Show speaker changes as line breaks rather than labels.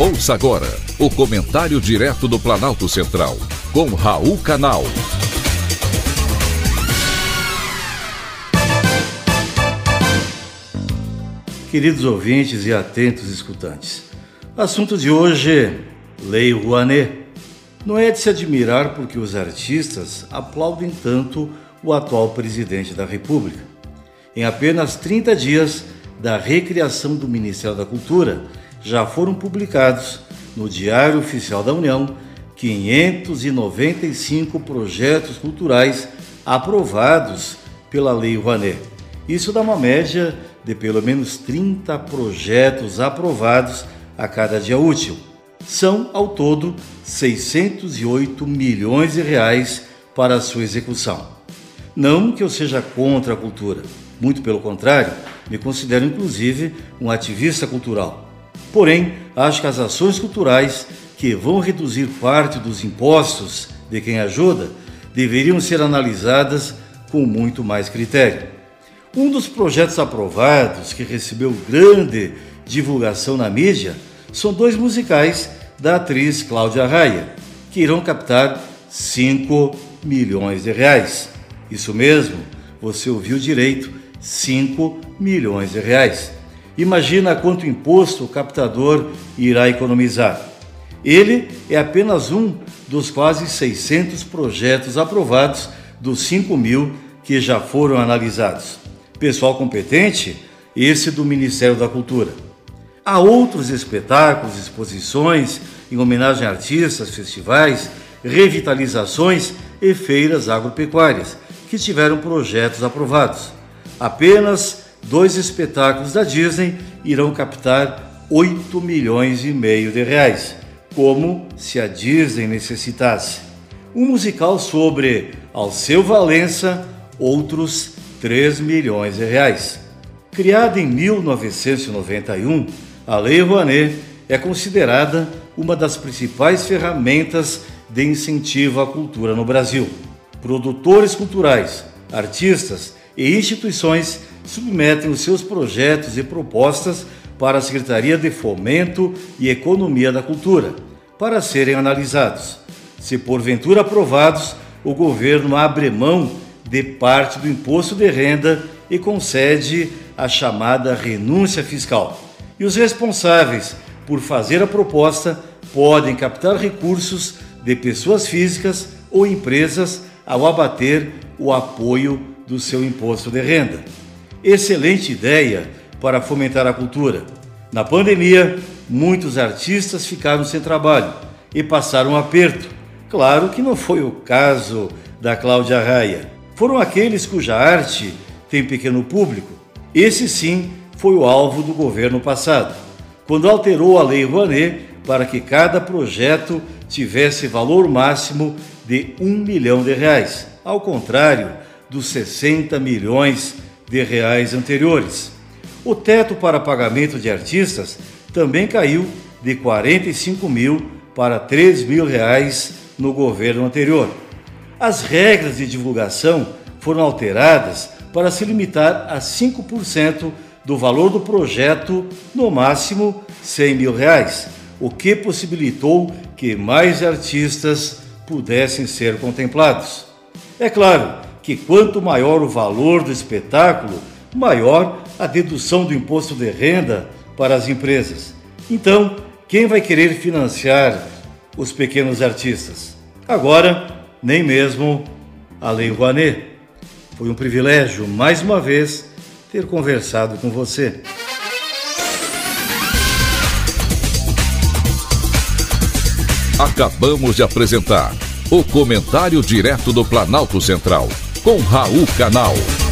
Ouça agora o comentário direto do Planalto Central, com Raul Canal.
Queridos ouvintes e atentos escutantes, assunto de hoje: Lei Rouanet. Não é de se admirar porque os artistas aplaudem tanto o atual presidente da República. Em apenas 30 dias da recriação do Ministério da Cultura, já foram publicados no Diário Oficial da União 595 projetos culturais aprovados pela Lei Rouanet. Isso dá uma média de pelo menos 30 projetos aprovados a cada dia útil. São, ao todo, 608 milhões de reais para sua execução. Não que eu seja contra a cultura, muito pelo contrário, me considero inclusive um ativista cultural. Porém, acho que as ações culturais que vão reduzir parte dos impostos de quem ajuda deveriam ser analisadas com muito mais critério. Um dos projetos aprovados que recebeu grande divulgação na mídia são dois musicais da atriz Cláudia Raia, que irão captar 5 milhões de reais. Isso mesmo, você ouviu direito, 5 milhões de reais. Imagina quanto imposto o captador irá economizar. Ele é apenas um dos quase 600 projetos aprovados dos 5 mil que já foram analisados. Pessoal competente, esse do Ministério da Cultura. Há outros espetáculos, exposições em homenagem a artistas, festivais, revitalizações e feiras agropecuárias que tiveram projetos aprovados. Apenas dois espetáculos da Disney irão captar 8 milhões e meio de reais, como se a Disney necessitasse. Um musical sobre Alceu Valença, outros 3 milhões de reais. Criada em 1991, a Lei Rouanet é considerada uma das principais ferramentas de incentivo à cultura no Brasil. Produtores culturais, artistas e instituições submetem os seus projetos e propostas para a Secretaria de Fomento e Economia da Cultura, para serem analisados. Se porventura aprovados, o governo abre mão de parte do imposto de renda e concede a chamada renúncia fiscal. E os responsáveis por fazer a proposta podem captar recursos de pessoas físicas ou empresas ao abater o apoio do seu imposto de renda. Excelente ideia para fomentar a cultura. Na pandemia, muitos artistas ficaram sem trabalho e passaram um aperto. Claro que não foi o caso da Cláudia Raia. Foram aqueles cuja arte tem pequeno público. Esse sim foi o alvo do governo passado, quando alterou a Lei Rouanet para que cada projeto tivesse valor máximo de um milhão de reais, ao contrário dos 60 milhões de reais anteriores. O teto para pagamento de artistas também caiu de 45 mil para 3 mil reais no governo anterior. As regras de divulgação foram alteradas para se limitar a 5% do valor do projeto, no máximo 100 mil reais, o que possibilitou que mais artistas pudessem ser contemplados. É claro que quanto maior o valor do espetáculo, maior a dedução do imposto de renda para as empresas. Então, quem vai querer financiar os pequenos artistas? Agora, nem mesmo a Lei Rouanet. Foi um privilégio, mais uma vez, ter conversado com você.
Acabamos de apresentar o Comentário Direto do Planalto Central com Raul Canal.